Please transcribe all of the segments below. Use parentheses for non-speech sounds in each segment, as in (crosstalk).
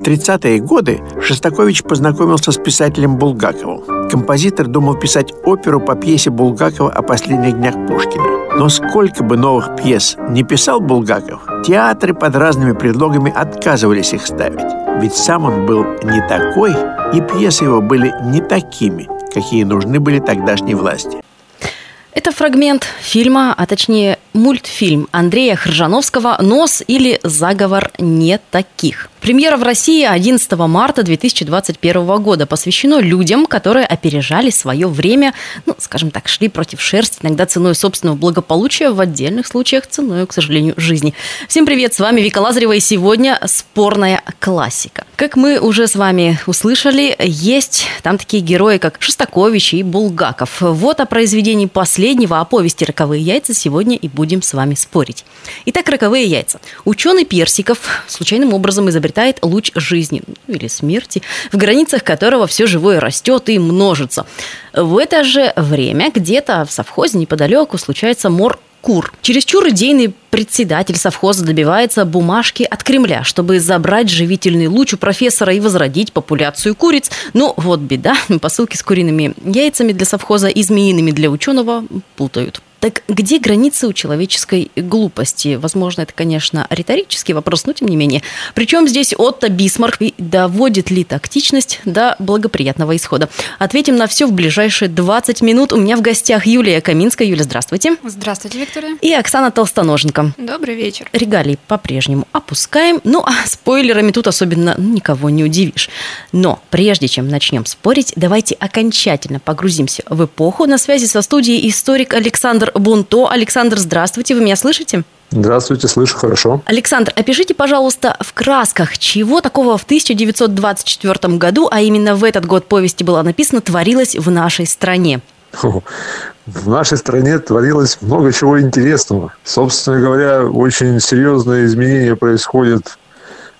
В 30-е годы Шостакович познакомился с писателем Булгаковым. Композитор думал писать оперу по пьесе Булгакова о последних днях Пушкина. Но сколько бы новых пьес не писал Булгаков, театры под разными предлогами отказывались их ставить. Ведь сам он был не такой, и пьесы его были не такими, какие нужны были тогдашней власти. Это фрагмент фильма, а точнее мультфильм Андрея Хржановского «Нос» или «Заговор не таких». Премьера в России 11 марта 2021 года посвящено людям, которые опережали свое время, ну, скажем так, шли против шерсти, иногда ценой собственного благополучия, в отдельных случаях ценой, к сожалению, жизни. Всем привет, с вами Вика Лазарева, и сегодня спорная классика. Как мы уже с вами услышали, есть там такие герои, как Шостакович и Булгаков. Вот о произведении последнего, о повести «Роковые яйца» сегодня и будем с вами спорить. Итак, «Роковые яйца». Ученый Персиков случайным образом изобретает луч жизни ну, или смерти, в границах которого все живое растет и множится. В это же время где-то в совхозе неподалеку случается мор кур. Чересчур идейный председатель совхоза добивается бумажки от Кремля, чтобы забрать живительный луч у профессора и возродить популяцию куриц. Но вот беда, посылки с куриными яйцами для совхоза и змеиными для ученого путают. Так где границы у человеческой глупости? Возможно, это, конечно, риторический вопрос, но тем не менее. Причем здесь Отто Бисмарк и доводит ли тактичность до благоприятного исхода? Ответим на все в ближайшие 20 минут. У меня в гостях Юлия Каминская. Юля, здравствуйте. Здравствуйте, Виктория. И Оксана Толстоноженко. Добрый вечер. Регалии по-прежнему опускаем. Ну, а спойлерами тут особенно никого не удивишь. Но прежде чем начнем спорить, давайте окончательно погрузимся в эпоху. На связи со студией историк Александр Бунто. Александр, здравствуйте, вы меня слышите? Здравствуйте, слышу хорошо. Александр, опишите, пожалуйста, в красках, чего такого в 1924 году, а именно в этот год повести была написана, творилось в нашей стране. В нашей стране творилось много чего интересного. Собственно говоря, очень серьезные изменения происходят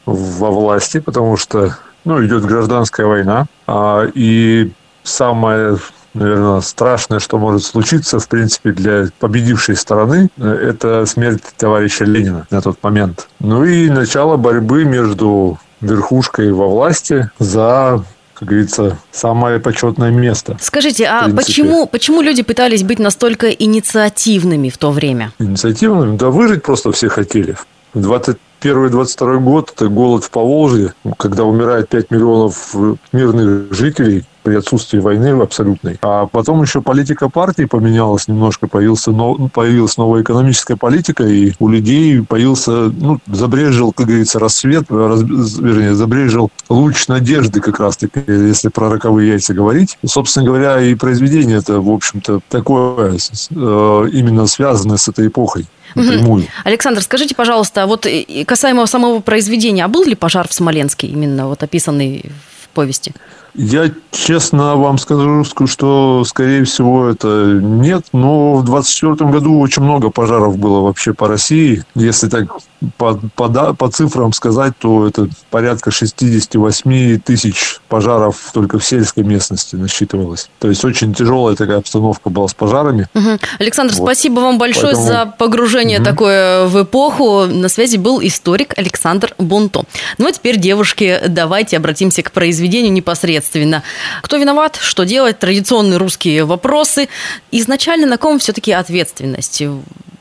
во власти, потому что ну, идет гражданская война. А, и самое наверное, страшное, что может случиться, в принципе, для победившей стороны, это смерть товарища Ленина на тот момент. Ну и начало борьбы между верхушкой во власти за как говорится, самое почетное место. Скажите, а почему, почему люди пытались быть настолько инициативными в то время? Инициативными? Да выжить просто все хотели. 21-22 год – это голод в Поволжье, когда умирает 5 миллионов мирных жителей при отсутствии войны абсолютной. А потом еще политика партии поменялась немножко, появился, нов, появилась новая экономическая политика, и у людей появился, ну, забрежил, как говорится, рассвет, раз, вернее, забрежил луч надежды как раз-таки, если про роковые яйца говорить. Собственно говоря, и произведение это, в общем-то, такое, э, именно связанное с этой эпохой. Напрямую. Александр, скажите, пожалуйста, вот касаемо самого произведения, а был ли пожар в Смоленске, именно вот описанный в повести? Я честно вам скажу, что, скорее всего, это нет. Но в 24 году очень много пожаров было вообще по России. Если так по, по, по цифрам сказать, то это порядка 68 тысяч пожаров только в сельской местности насчитывалось. То есть очень тяжелая такая обстановка была с пожарами. Угу. Александр, вот. спасибо вам большое Поэтому... за погружение угу. такое в эпоху. На связи был историк Александр Бунто. Ну а теперь, девушки, давайте обратимся к произведению непосредственно непосредственно. Кто виноват, что делать, традиционные русские вопросы. Изначально на ком все-таки ответственность?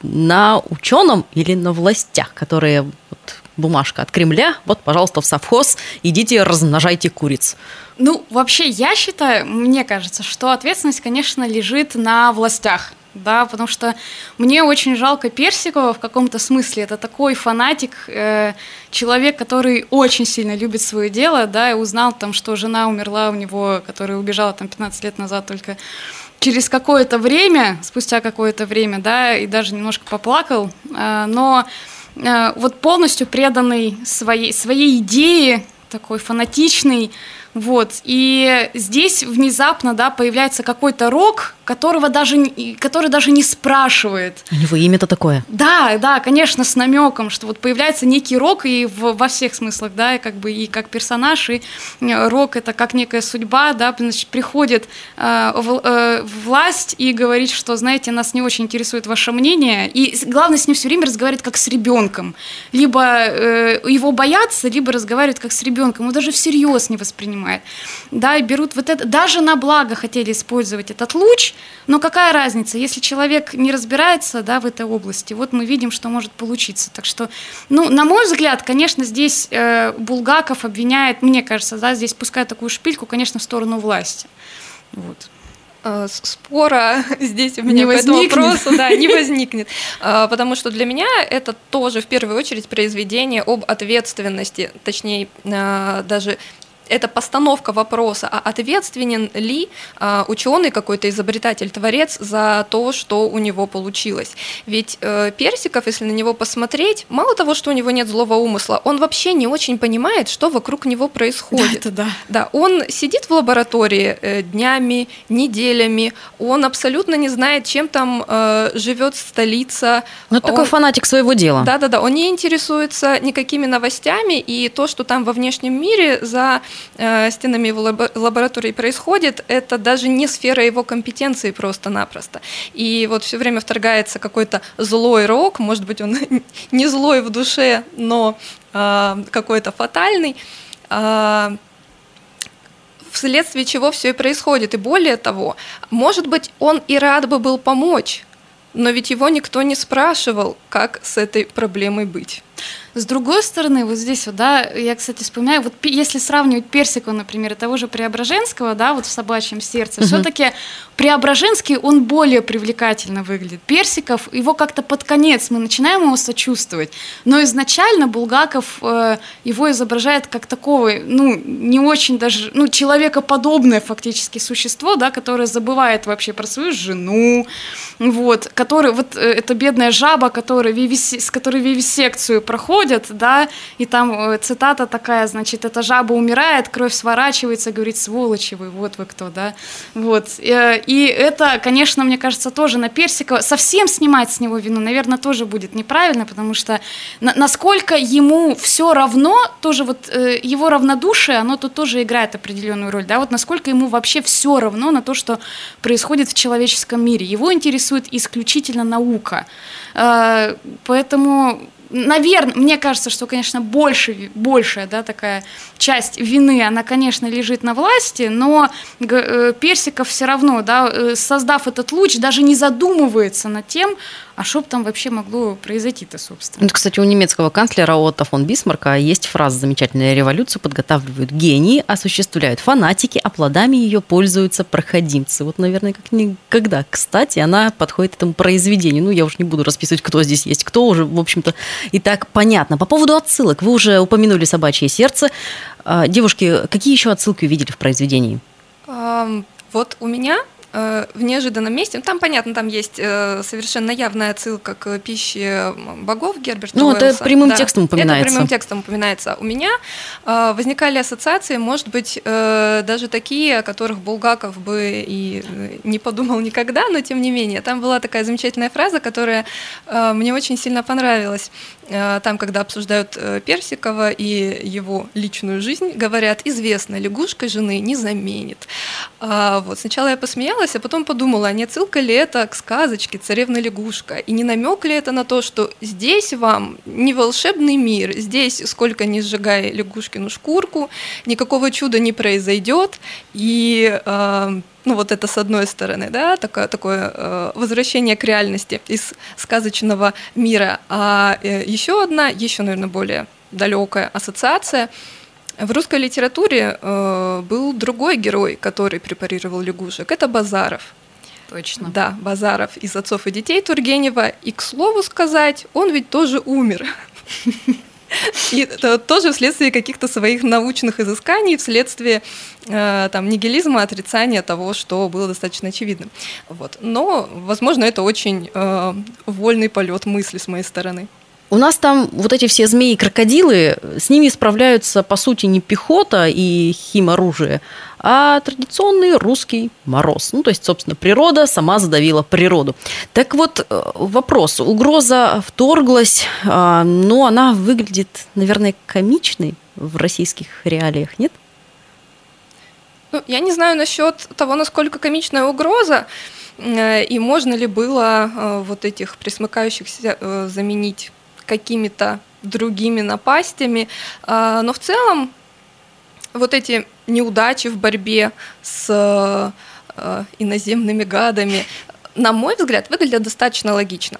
На ученом или на властях, которые вот, бумажка от Кремля, вот, пожалуйста, в совхоз, идите размножайте куриц. Ну, вообще, я считаю, мне кажется, что ответственность, конечно, лежит на властях да, потому что мне очень жалко Персикова в каком-то смысле. Это такой фанатик, э, человек, который очень сильно любит свое дело, да, и узнал там, что жена умерла у него, которая убежала там 15 лет назад только через какое-то время, спустя какое-то время, да, и даже немножко поплакал, э, но э, вот полностью преданный своей, своей идее, такой фанатичный, Вот. И здесь внезапно, да, появляется какой-то рок, которого даже, который даже не спрашивает. У него имя-то такое. Да, да, конечно, с намеком, что вот появляется некий рок и в, во всех смыслах, да, и как бы и как персонаж, и э, рок это как некая судьба, да, значит, приходит э, в, э, власть и говорит, что, знаете, нас не очень интересует ваше мнение, и главное с ним все время разговаривать как с ребенком, либо э, его боятся, либо разговаривать как с ребенком, он даже всерьез не воспринимает, да, и берут вот это, даже на благо хотели использовать этот луч, но какая разница, если человек не разбирается, да, в этой области, вот мы видим, что может получиться, так что, ну, на мой взгляд, конечно, здесь э, Булгаков обвиняет, мне кажется, да, здесь пускает такую шпильку, конечно, в сторону власти, вот. Э, спора (laughs) здесь у меня не по этому вопросу да, не (laughs) возникнет. Э, потому что для меня это тоже в первую очередь произведение об ответственности, точнее, э, даже это постановка вопроса, а ответственен ли а, ученый какой-то изобретатель, творец за то, что у него получилось. Ведь э, Персиков, если на него посмотреть, мало того, что у него нет злого умысла, он вообще не очень понимает, что вокруг него происходит. Да, это да. Да, он сидит в лаборатории э, днями, неделями, он абсолютно не знает, чем там э, живет столица. Ну, это такой Он- фанатик своего дела. да, да, да. Он не интересуется никакими новостями, и то, что там во внешнем мире за стенами его лабо- лаборатории происходит, это даже не сфера его компетенции просто-напросто. И вот все время вторгается какой-то злой рок, может быть, он (laughs) не злой в душе, но э, какой-то фатальный. э, вследствие чего все и происходит. И более того, может быть, он и рад бы был помочь, но ведь его никто не спрашивал, как с этой проблемой быть. С другой стороны, вот здесь вот, да, я, кстати, вспоминаю, вот если сравнивать Персикова, например, и того же Преображенского, да, вот в «Собачьем сердце», все-таки Преображенский, он более привлекательно выглядит. Персиков, его как-то под конец мы начинаем его сочувствовать, но изначально Булгаков э, его изображает как такого, ну, не очень даже, ну, человекоподобное фактически существо, да, которое забывает вообще про свою жену, вот, который, вот э, эта бедная жаба, которая вивиси- с которой вивисекцию проходят, да, и там э, цитата такая, значит, эта жаба умирает, кровь сворачивается, говорит, сволочи вы, вот вы кто, да, вот, Э, и это, конечно, мне кажется, тоже на Персикова, совсем снимать с него вину, наверное, тоже будет неправильно, потому что на- насколько ему все равно, тоже вот э, его равнодушие, оно тут тоже играет определенную роль, да, вот насколько ему вообще все равно на то, что происходит в человеческом мире. Его интересует исключительно наука. Поэтому Наверное, мне кажется, что, конечно, больше, большая да, такая часть вины, она, конечно, лежит на власти, но э, Персиков все равно, да, э, создав этот луч, даже не задумывается над тем, а что там вообще могло произойти-то, собственно. Вот, кстати, у немецкого канцлера Отто фон Бисмарка есть фраза замечательная «Революцию подготавливают гении, осуществляют фанатики, а плодами ее пользуются проходимцы». Вот, наверное, как никогда. Кстати, она подходит этому произведению. Ну, я уж не буду расписывать, кто здесь есть кто, уже, в общем-то, и так понятно. По поводу отсылок. Вы уже упомянули «Собачье сердце». А, Девушки, какие еще отсылки увидели в произведении? Вот у меня в неожиданном месте, там понятно, там есть э, совершенно явная отсылка к пище богов Герберта Ну, это Уэллса. прямым текстом упоминается. Это прямым текстом упоминается. У меня э, возникали ассоциации, может быть, э, даже такие, о которых Булгаков бы и э, не подумал никогда, но тем не менее. Там была такая замечательная фраза, которая э, мне очень сильно понравилась. Э, Там, когда обсуждают э, Персикова и его личную жизнь, говорят, известно, лягушка жены не заменит. А, Вот сначала я посмеялась, а потом подумала, а не отсылка ли это к сказочке «Царевна-лягушка»? И не намек ли это на то, что здесь вам не волшебный мир, здесь сколько не сжигай лягушкину шкурку, никакого чуда не произойдет, и э, ну вот это с одной стороны, да, такое, такое э, возвращение к реальности из сказочного мира. А э, еще одна, еще, наверное, более далекая ассоциация. В русской литературе э, был другой герой, который препарировал лягушек. Это Базаров. Точно. Да, Базаров из «Отцов и детей» Тургенева. И, к слову сказать, он ведь тоже умер. (laughs) (laughs) И это тоже вследствие каких-то своих научных изысканий, вследствие э, там, нигилизма, отрицания того, что было достаточно очевидным. Вот. Но, возможно, это очень э, вольный полет мысли с моей стороны. У нас там вот эти все змеи и крокодилы, с ними справляются, по сути, не пехота и химоружие, а традиционный русский мороз. Ну, то есть, собственно, природа сама задавила природу. Так вот, э, вопрос. Угроза вторглась, а, но она выглядит, наверное, комичной в российских реалиях, нет? Ну, я не знаю насчет того, насколько комичная угроза, э, и можно ли было э, вот этих присмыкающихся заменить какими-то другими напастями. Но в целом вот эти неудачи в борьбе с иноземными гадами, на мой взгляд, выглядят достаточно логично.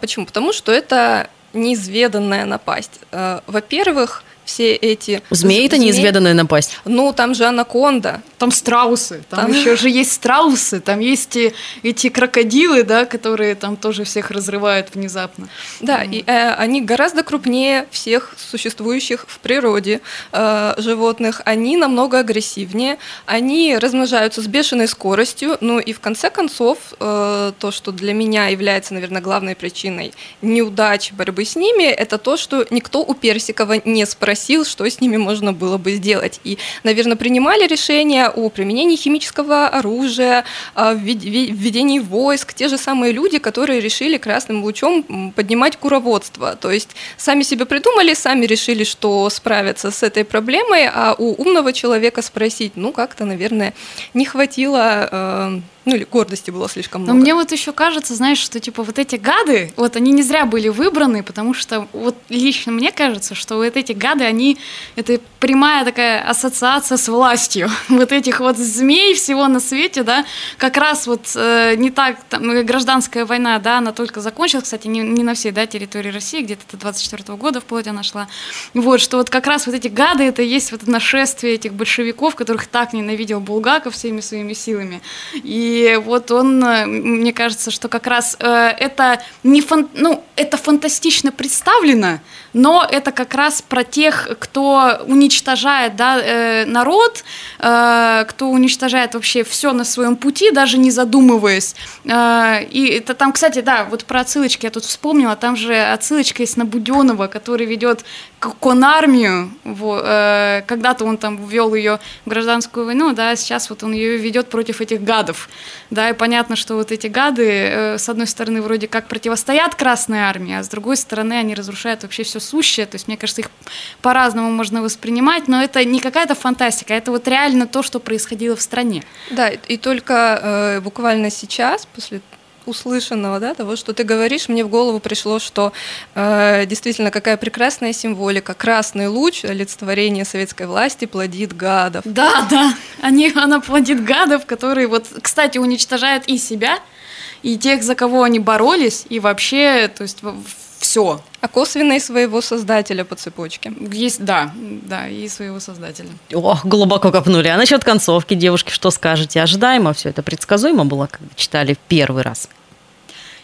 Почему? Потому что это неизведанная напасть. Во-первых, все эти... Змеи это неизведанная напасть. Ну, там же анаконда. Там страусы, там, там еще же есть страусы, там есть и, эти крокодилы, да, которые там тоже всех разрывают внезапно. Да, mm. и э, они гораздо крупнее всех существующих в природе э, животных, они намного агрессивнее, они размножаются с бешеной скоростью, ну и в конце концов э, то, что для меня является, наверное, главной причиной неудачи борьбы с ними, это то, что никто у Персикова не спросил, спросил, что с ними можно было бы сделать. И, наверное, принимали решение о применении химического оружия, о введении войск, те же самые люди, которые решили красным лучом поднимать куроводство. То есть сами себе придумали, сами решили, что справятся с этой проблемой, а у умного человека спросить, ну, как-то, наверное, не хватило э, ну или гордости было слишком много. Но мне вот еще кажется, знаешь, что типа вот эти гады, вот они не зря были выбраны, потому что вот лично мне кажется, что вот эти гады, они, это прямая такая ассоциация с властью. (laughs) Вот этих вот змей всего на свете, да, как раз вот э, не так, там, э, гражданская война, да, она только закончилась, кстати, не, не на всей, да, территории России, где-то до 24 -го года вплоть она шла. Вот, что вот как раз вот эти гады, это есть вот нашествие этих большевиков, которых так ненавидел Булгаков всеми своими силами. И и вот он, э, мне кажется, что как раз э, это не фан, ну, это фантастично представлено, но это как раз про тех, кто уничтожает да, э, народ, э, кто уничтожает вообще все на своем пути, даже не задумываясь. Э, и это там, кстати, да, вот про отсылочки я тут вспомнила, там же отсылочка есть на Буденова, который ведет конармию, вот, когда-то он там ввел ее в гражданскую войну, да, сейчас вот он ее ведет против этих гадов, да, и понятно, что вот эти гады, с одной стороны, вроде как противостоят Красной армии, а с другой стороны, они разрушают вообще все сущее, то есть, мне кажется, их по-разному можно воспринимать, но это не какая-то фантастика, это вот реально то, что происходило в стране. Да, и только э, буквально сейчас, после услышанного, да, того, что ты говоришь, мне в голову пришло, что э, действительно какая прекрасная символика. Красный луч, олицетворение советской власти, плодит гадов. Да, да, они, она плодит гадов, которые вот, кстати, уничтожают и себя, и тех, за кого они боролись, и вообще, то есть все. А косвенно и своего создателя по цепочке. Есть, да, да, и своего создателя. Ох, глубоко копнули. А насчет концовки, девушки, что скажете? Ожидаемо все это предсказуемо было, когда читали в первый раз?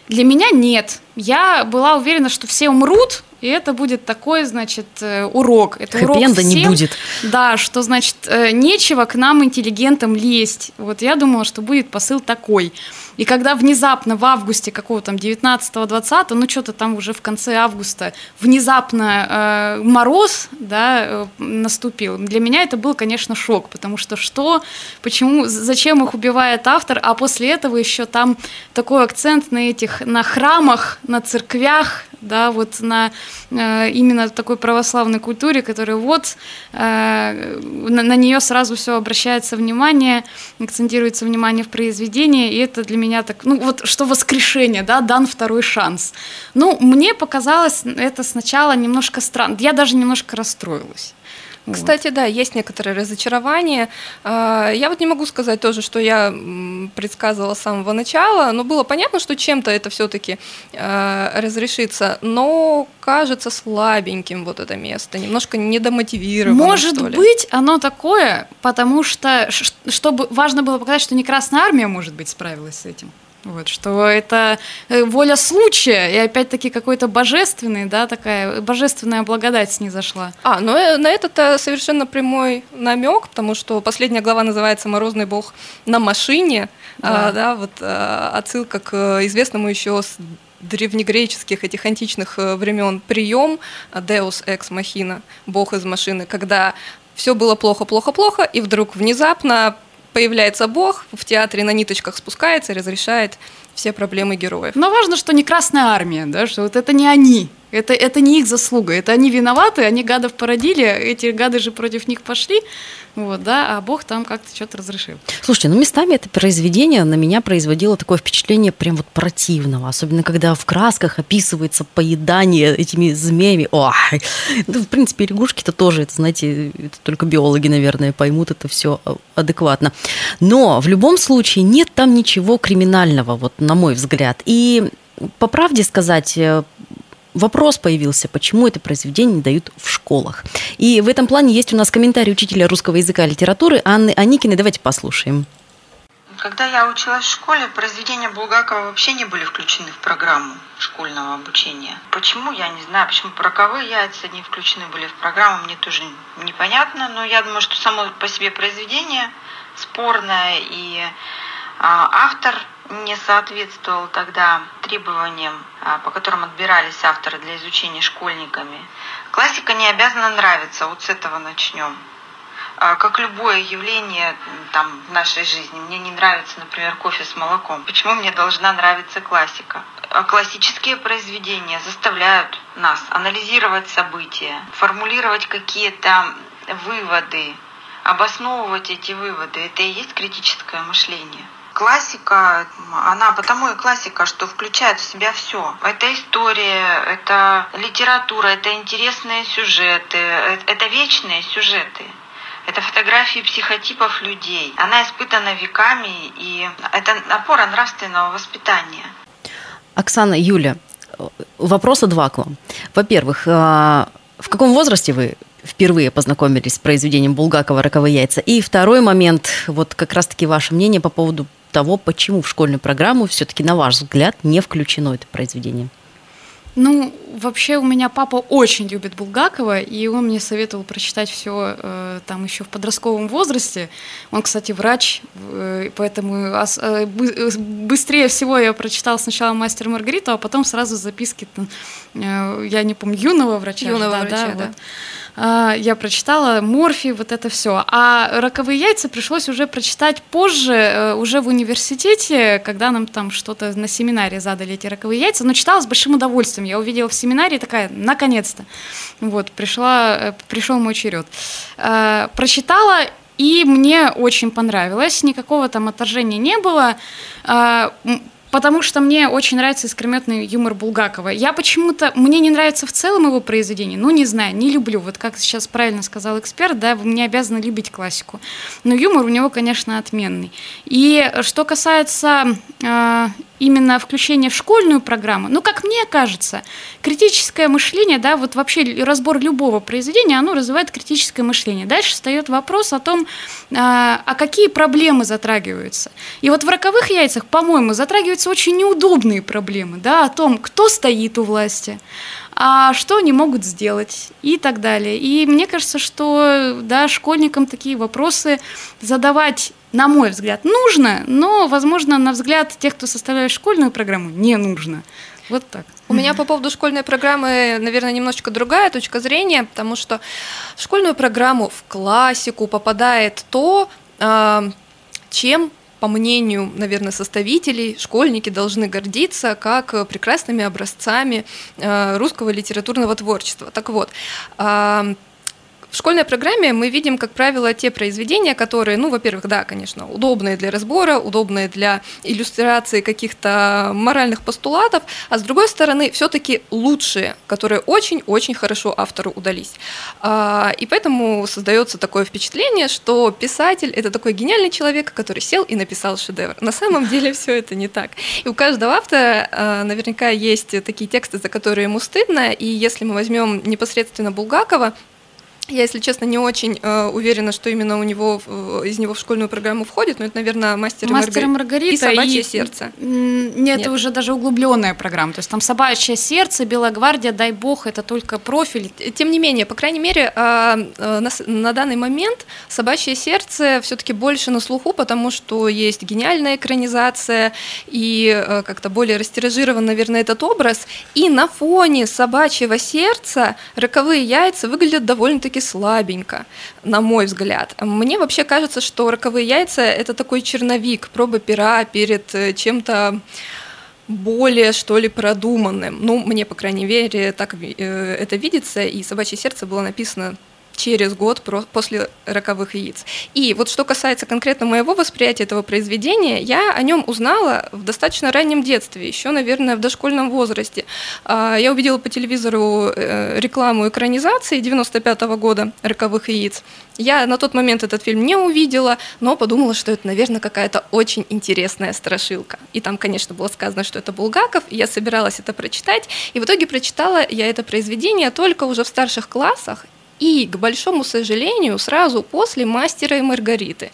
Для меня нет. Я была уверена, что все умрут, и это будет такой, значит, э, урок. Это урок всем, не будет. Да, что, значит, э, нечего к нам, интеллигентам, лезть. Вот я думала, что будет посыл такой. И когда внезапно в августе какого там 19-20, ну что-то там уже в конце августа, внезапно э, мороз, да, э, наступил, для меня это был, конечно, шок, потому что что, почему, зачем их убивает автор, а после этого еще там такой акцент на этих, на храмах, на церквях, да, вот на э, именно такой православной культуре, которая вот э, на, на нее сразу все обращается внимание, акцентируется внимание в произведении, и это для меня так, ну вот что воскрешение, да, дан второй шанс. Ну, мне показалось это сначала немножко странно, я даже немножко расстроилась. Кстати, да, есть некоторые разочарования. А, я вот не могу сказать тоже, что я предсказывала с самого начала, но было понятно, что чем-то это все-таки а, разрешится, но кажется слабеньким вот это место, немножко недомотивированным. Может быть, оно такое, потому что чтобы важно было показать, что не Красная Армия, может быть, справилась с этим. Вот, что это э, воля случая, и опять-таки какой-то божественный, да, такая божественная благодать с ней зашла. А, ну э, на это совершенно прямой намек, потому что последняя глава называется «Морозный бог на машине», да, а, да вот а, отсылка к известному еще с древнегреческих, этих античных э, времен прием Deus ex machina, бог из машины, когда все было плохо, плохо, плохо, и вдруг внезапно появляется бог, в театре на ниточках спускается и разрешает все проблемы героев. Но важно, что не Красная Армия, да, что вот это не они, это, это не их заслуга, это они виноваты, они гадов породили, эти гады же против них пошли, вот, да, а Бог там как-то что-то разрешил. Слушайте, ну местами это произведение на меня производило такое впечатление прям вот противного, особенно когда в красках описывается поедание этими змеями. Ой, ну, в принципе, лягушки-то тоже, это, знаете, это только биологи, наверное, поймут это все адекватно. Но в любом случае нет там ничего криминального, вот на мой взгляд. И по правде сказать, э, вопрос появился, почему это произведение не дают в школах. И в этом плане есть у нас комментарий учителя русского языка и литературы Анны Аникиной. Давайте послушаем. Когда я училась в школе, произведения Булгакова вообще не были включены в программу школьного обучения. Почему, я не знаю. Почему роковые яйца не включены были в программу, мне тоже непонятно. Но я думаю, что само по себе произведение спорное, и а, автор не соответствовал тогда требованиям, а, по которым отбирались авторы для изучения школьниками. Классика не обязана нравиться, вот с этого начнем. А, как любое явление там, в нашей жизни, мне не нравится, например, кофе с молоком. Почему мне должна нравиться классика? А классические произведения заставляют нас анализировать события, формулировать какие-то выводы, обосновывать эти выводы. Это и есть критическое мышление классика, она потому и классика, что включает в себя все. Это история, это литература, это интересные сюжеты, э, это вечные сюжеты. Это фотографии психотипов людей. Она испытана веками, и это опора нравственного воспитания. Оксана, Юля, вопроса два к вам. Во-первых, а, в каком возрасте вы впервые познакомились с произведением Булгакова «Роковые яйца»? И второй момент, вот как раз-таки ваше мнение по поводу того, почему в школьную программу все-таки, на ваш взгляд, не включено это произведение? Ну, вообще у меня папа очень любит Булгакова, и он мне советовал прочитать все э, там еще в подростковом возрасте. Он, кстати, врач, э, поэтому ос, э, быстрее всего я прочитала сначала «Мастер Маргариту», а потом сразу записки, э, я не помню, юного врача. Юного да, врача, да. да. Вот. А, я прочитала Морфи, вот это все. А «Роковые яйца» пришлось уже прочитать позже, э, уже в университете, когда нам там что-то на семинаре задали эти «Роковые яйца», но читала с большим удовольствием. Я увидела в семинаре такая, наконец-то. Вот, пришла, э, пришел мой черед. А, прочитала и мне очень понравилось, никакого там отторжения не было. Потому что мне очень нравится искрометный юмор Булгакова. Я почему-то, мне не нравится в целом его произведение, ну, не знаю, не люблю. Вот как сейчас правильно сказал эксперт, да, вы мне обязаны любить классику. Но юмор у него, конечно, отменный. И что касается э, именно включение в школьную программу, ну, как мне кажется, критическое мышление, да, вот вообще разбор любого произведения, оно развивает критическое мышление. Дальше встает вопрос о том, а, а какие проблемы затрагиваются. И вот в «Роковых яйцах», по-моему, затрагиваются очень неудобные проблемы, да, о том, кто стоит у власти, а что они могут сделать и так далее. И мне кажется, что да, школьникам такие вопросы задавать на мой взгляд, нужно, но, возможно, на взгляд тех, кто составляет школьную программу, не нужно. Вот так. У меня по поводу школьной программы, наверное, немножечко другая точка зрения, потому что в школьную программу, в классику попадает то, а, чем по мнению, наверное, составителей, школьники должны гордиться как прекрасными образцами а, русского литературного творчества. Так вот, в школьной программе мы видим, как правило, те произведения, которые, ну, во-первых, да, конечно, удобные для разбора, удобные для иллюстрации каких-то моральных постулатов, а с другой стороны, все-таки лучшие, которые очень-очень хорошо автору удались. А, и поэтому создается такое впечатление, что писатель – это такой гениальный человек, который сел и написал шедевр. На самом деле все это не так. И у каждого автора а, наверняка есть такие тексты, за которые ему стыдно, и если мы возьмем непосредственно Булгакова, Я, если честно, не очень э, уверена, что именно у него э, из него в школьную программу входит, но это, наверное, мастер, Мастер и Маргарита и собачье и- сердце. Нет, Нет. это уже даже углубленная программа. То есть там собачье сердце, Белая гвардия, дай бог, это только профиль. Тем не менее, по крайней мере, а, а, на, на данный момент собачье сердце все-таки больше на слуху, потому что есть гениальная экранизация и э, как-то более растиражирован, наверное, этот образ. И на фоне собачьего сердца роковые яйца выглядят довольно-таки слабенько, на мой взгляд. Мне вообще кажется, что роковые яйца это такой черновик, проба пера перед э, чем-то более, что ли, продуманным. Ну, мне, по крайней мере, так э, это видится, и «Собачье сердце» было написано через год после «Роковых яиц». И вот что касается конкретно моего восприятия этого произведения, я о нем узнала в достаточно раннем детстве, еще, наверное, в дошкольном возрасте. А, Я увидела по телевизору э, рекламу экранизации 95 года «Роковых яиц». Я на тот момент этот фильм не увидела, но подумала, что это, наверное, какая-то очень интересная страшилка. И там, конечно, было сказано, что это Булгаков, и я собиралась это прочитать. И в итоге прочитала я это произведение только уже в старших классах, и, к большому сожалению, сразу после «Мастера и Маргариты».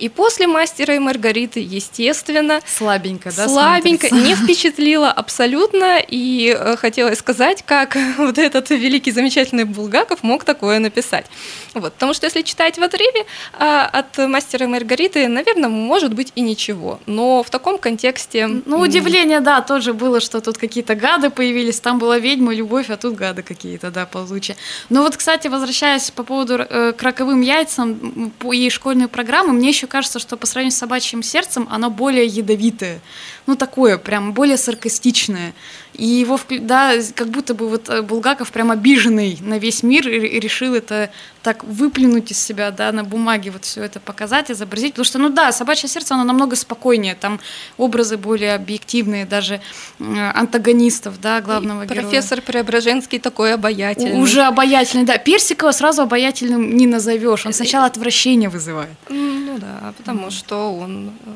И после «Мастера и Маргариты», естественно, Слабенько, да? слабенько, смотрится? не впечатлила абсолютно, и э, хотелось сказать, как (laughs) вот этот великий, замечательный Булгаков мог такое написать. Вот, потому что если читать в отрыве а, от «Мастера и Маргариты», наверное, может быть и ничего, но в таком контексте... Ну, удивление, да, тоже было, что тут какие-то гады появились, там была ведьма, любовь, а тут гады какие-то, да, ползучие. Но вот, кстати, возвращаясь по поводу э, к роковым яйцам и школьной программы, мне еще кажется, что по сравнению с собачьим сердцем оно более ядовитое, ну, такое, прям более саркастичное. И его, да, как будто бы вот э, Булгаков прям обиженный на весь мир и, и решил это так выплюнуть из себя, да, на бумаге вот все это показать, изобразить. Потому что, ну да, собачье сердце, оно намного спокойнее, там образы более объективные, даже э, антагонистов, да, главного героя. Профессор Преображенский такой обаятельный. Уже обаятельный, да. Персикова сразу обаятельным не назовешь. Он сначала отвращение вызывает. Ну да, потому что он э,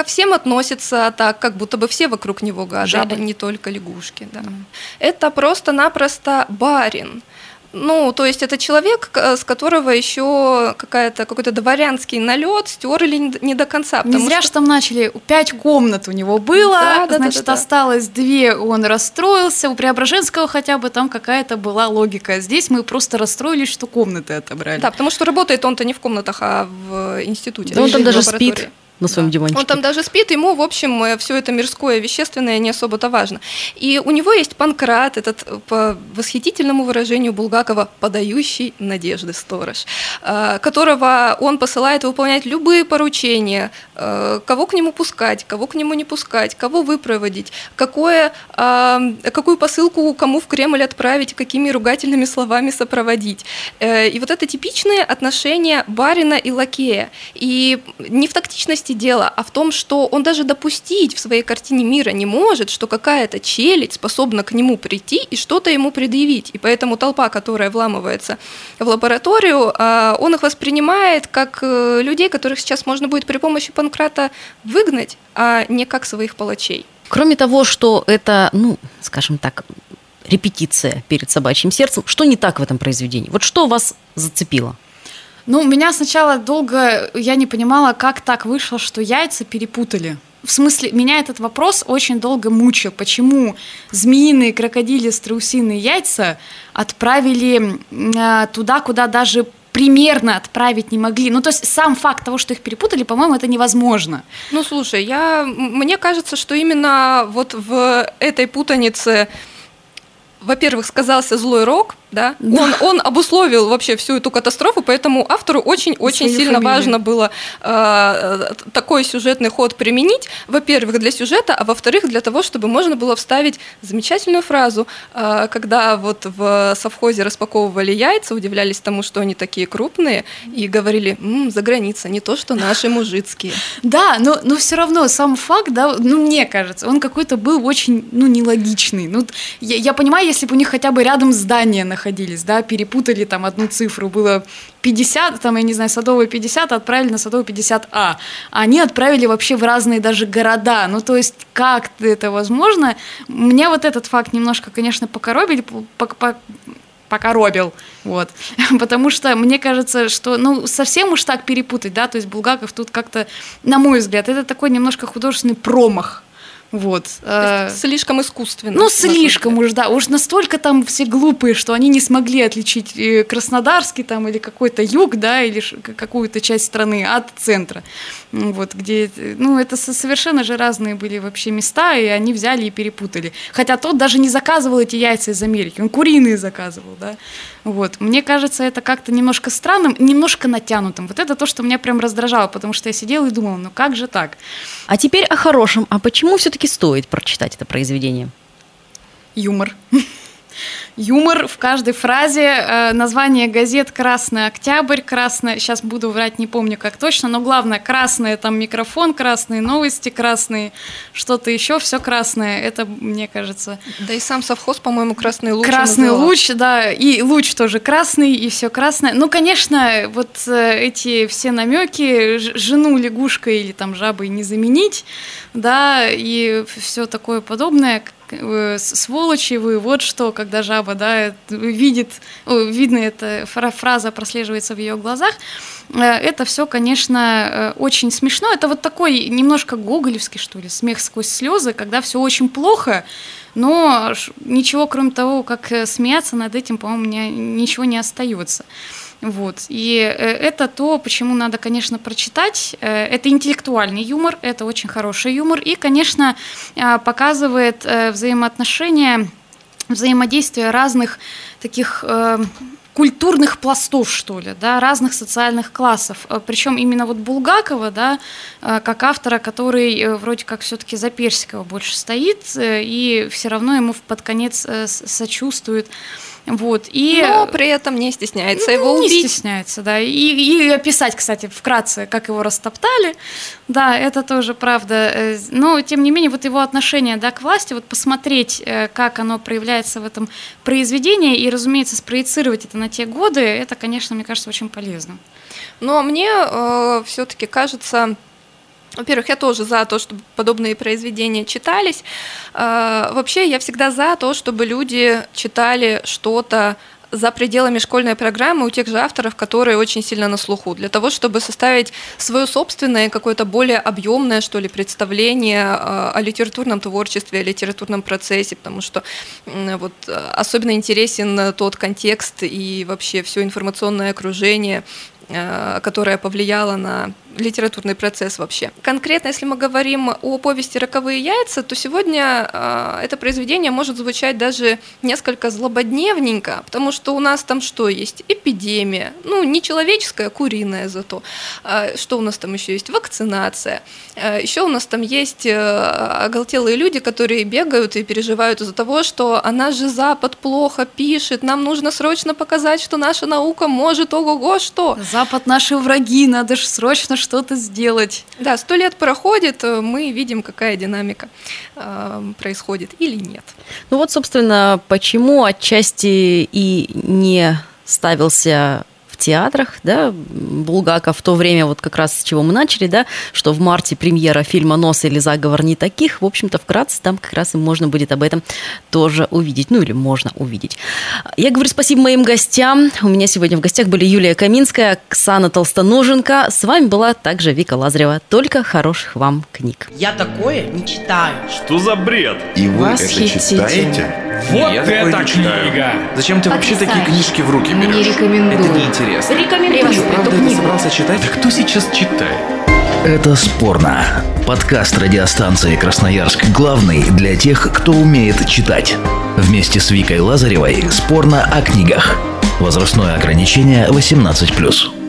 ко всем относится так, как будто бы все вокруг него гады, Жабы. а не только лягушки. Да. Это просто-напросто барин. Ну, то есть это человек, с которого еще какая-то, какой-то дворянский налет стерли не до конца. Не зря что- же там начали, пять комнат у него было, Да, да, значит, да, да, да. осталось две, он расстроился, у Преображенского хотя бы там какая-то была логика. Здесь мы просто расстроились, что комнаты отобрали. Да, потому что работает он-то не в комнатах, а в институте. Да он там даже спит на своем диванчике. Он там даже спит, ему, в общем, все это мирское, вещественное не особо-то важно. И у него есть Панкрат, этот, э, по восхитительному выражению Булгакова, подающий надежды сторож, э, которого он посылает выполнять любые поручения, э, кого к нему пускать, кого к нему не пускать, кого выпроводить, какое, какую посылку кому в Кремль отправить, какими ругательными словами сопроводить. Э, И вот это типичные отношения барина и лакея. И не в тактичности дела, а в том, что он даже допустить в своей картине мира не может, что какая-то челядь способна к нему прийти и что-то ему предъявить. И поэтому толпа, которая вламывается в лабораторию, а, он их воспринимает как э, людей, которых сейчас можно будет при помощи Панкрата выгнать, а не как своих палачей. Кроме того, что это, ну, скажем так, репетиция перед собачьим сердцем, что не так в этом произведении? Вот что вас зацепило? Ну, меня сначала долго, я не понимала, как так вышло, что яйца перепутали. В смысле, меня этот вопрос очень долго мучил. Почему змеиные, крокодили, страусиные яйца отправили э, туда, куда даже примерно отправить не могли. Ну, то есть сам факт того, что их перепутали, по-моему, это невозможно. Ну, слушай, я, мне кажется, что именно вот в этой путанице, во-первых, сказался злой рок, да, Он, он обусловил вообще всю эту катастрофу, поэтому автору очень-очень сильно фамилию. важно было э, такой сюжетный ход применить, во-первых, для сюжета, а во-вторых, для того, чтобы можно было вставить замечательную фразу, э, когда вот в совхозе распаковывали яйца, удивлялись тому, что они такие крупные, и говорили, «М, за граница, не то, что наши мужицкие. Да, но, но все равно сам факт, да, ну, мне кажется, он какой-то был очень, ну, нелогичный. Ну, я, я понимаю, если бы у них хотя бы рядом здания находились, да, перепутали там одну цифру, было 50, там, я не знаю, Садовый 50, а отправили на Садовый 50А. А они отправили вообще в разные даже города. Ну, то есть, как это возможно? Меня вот этот факт немножко, конечно, покоробили, по- по- покоробил, вот, (laughs) потому что мне кажется, что, ну, совсем уж так перепутать, да, то есть Булгаков тут как-то, на мой взгляд, это такой немножко художественный промах, вот. Э, слишком искусственно. Ну, слишком уж, да. Уж настолько там все глупые, что они не смогли отличить э, Краснодарский там или какой-то юг, да, или какую-то часть страны от центра. Вот, где, ну, это совершенно же разные были вообще места, и они взяли и перепутали. Хотя тот даже не заказывал эти яйца из Америки, он куриные заказывал, да. Вот. Мне кажется, это как-то немножко странным, немножко натянутым. Вот это то, что меня прям раздражало, потому что я сидела и думала, ну как же так? А теперь о хорошем. А почему все-таки стоит прочитать это произведение? Юмор. Юмор в каждой фразе, э, название газет «Красный Октябрь», «Красный», сейчас буду врать, не помню как точно, но главное, красное там микрофон, красные новости, красные что-то еще, все красное, это, мне кажется... Да и сам совхоз, по-моему, «Красный луч» Красный называл. луч, да, и луч тоже красный, и все красное. Ну, конечно, вот э, эти все намеки, жену лягушкой или там жабой не заменить, да, и все такое подобное, сволочи вы, вот что, когда жаба, да, видит, видно эта фраза прослеживается в ее глазах, э, это все, конечно, э, очень смешно. Это вот такой немножко гоголевский, что ли, смех сквозь слезы, когда все очень плохо, но ничего, кроме того, как смеяться над этим, по-моему, ничего не остается. Вот. И э, это то, почему надо, конечно, прочитать. Э, это интеллектуальный юмор, это очень хороший юмор. И, конечно, э, показывает взаимоотношения, взаимодействие разных таких культурных пластов, что ли, да, разных социальных классов. Причем именно вот Булгакова, да, как автора, который вроде как все-таки за Персикова больше стоит, и все равно ему под конец сочувствует. Вот, и... Но при этом не стесняется его убить. Не стесняется, да. И, и описать, кстати, вкратце, как его растоптали. Да, это тоже правда. Э, но, тем не менее, вот его отношение да, к власти, вот посмотреть, э, как оно проявляется в этом произведении, и, разумеется, спроецировать это на те годы, это, конечно, мне кажется, очень полезно. Но мне э, все-таки кажется, во-первых, я тоже за то, чтобы подобные произведения читались. А, вообще, я всегда за то, чтобы люди читали что-то за пределами школьной программы у тех же авторов, которые очень сильно на слуху, для того, чтобы составить свое собственное, какое-то более объемное, что ли, представление а, о литературном творчестве, о литературном процессе, потому что вот особенно интересен тот контекст и вообще все информационное окружение, а, которое повлияло на литературный процесс вообще. Конкретно, если мы говорим о повести «Роковые яйца», то сегодня э, это произведение может звучать даже несколько злободневненько, потому что у нас там что есть? Эпидемия, ну, не человеческая, а куриная зато. Э, что у нас там еще есть? Вакцинация. Э, еще у нас там есть э, оголтелые люди, которые бегают и переживают из-за того, что она же Запад плохо пишет, нам нужно срочно показать, что наша наука может, ого-го, что? Запад наши враги, надо же срочно что-то сделать. Да, сто лет проходит, э, мы видим, какая динамика э, происходит или нет. Ну вот, собственно, почему отчасти и не ставился театрах, да, Булгаков в то время, вот как раз с чего мы начали, да, что в марте премьера фильма «Нос» или «Заговор не таких», в общем-то, вкратце там как раз и можно будет об этом тоже увидеть, ну или можно увидеть. Я говорю спасибо моим гостям. У меня сегодня в гостях были Юлия Каминская, Оксана Толстоноженко. С вами была также Вика Лазарева. Только хороших вам книг. Я такое не читаю. Что за бред? И вы это читаете? Вот я это книга! Зачем ты вообще такие книжки в руки берешь? Не рекомендую. Это неинтересно. Рекомендую Ты что, правда это собрался читать? Да кто сейчас читает? Это «Спорно». Подкаст радиостанции «Красноярск» главный для тех, кто умеет читать. Вместе с Викой Лазаревой «Спорно о книгах». Возрастное ограничение 18+.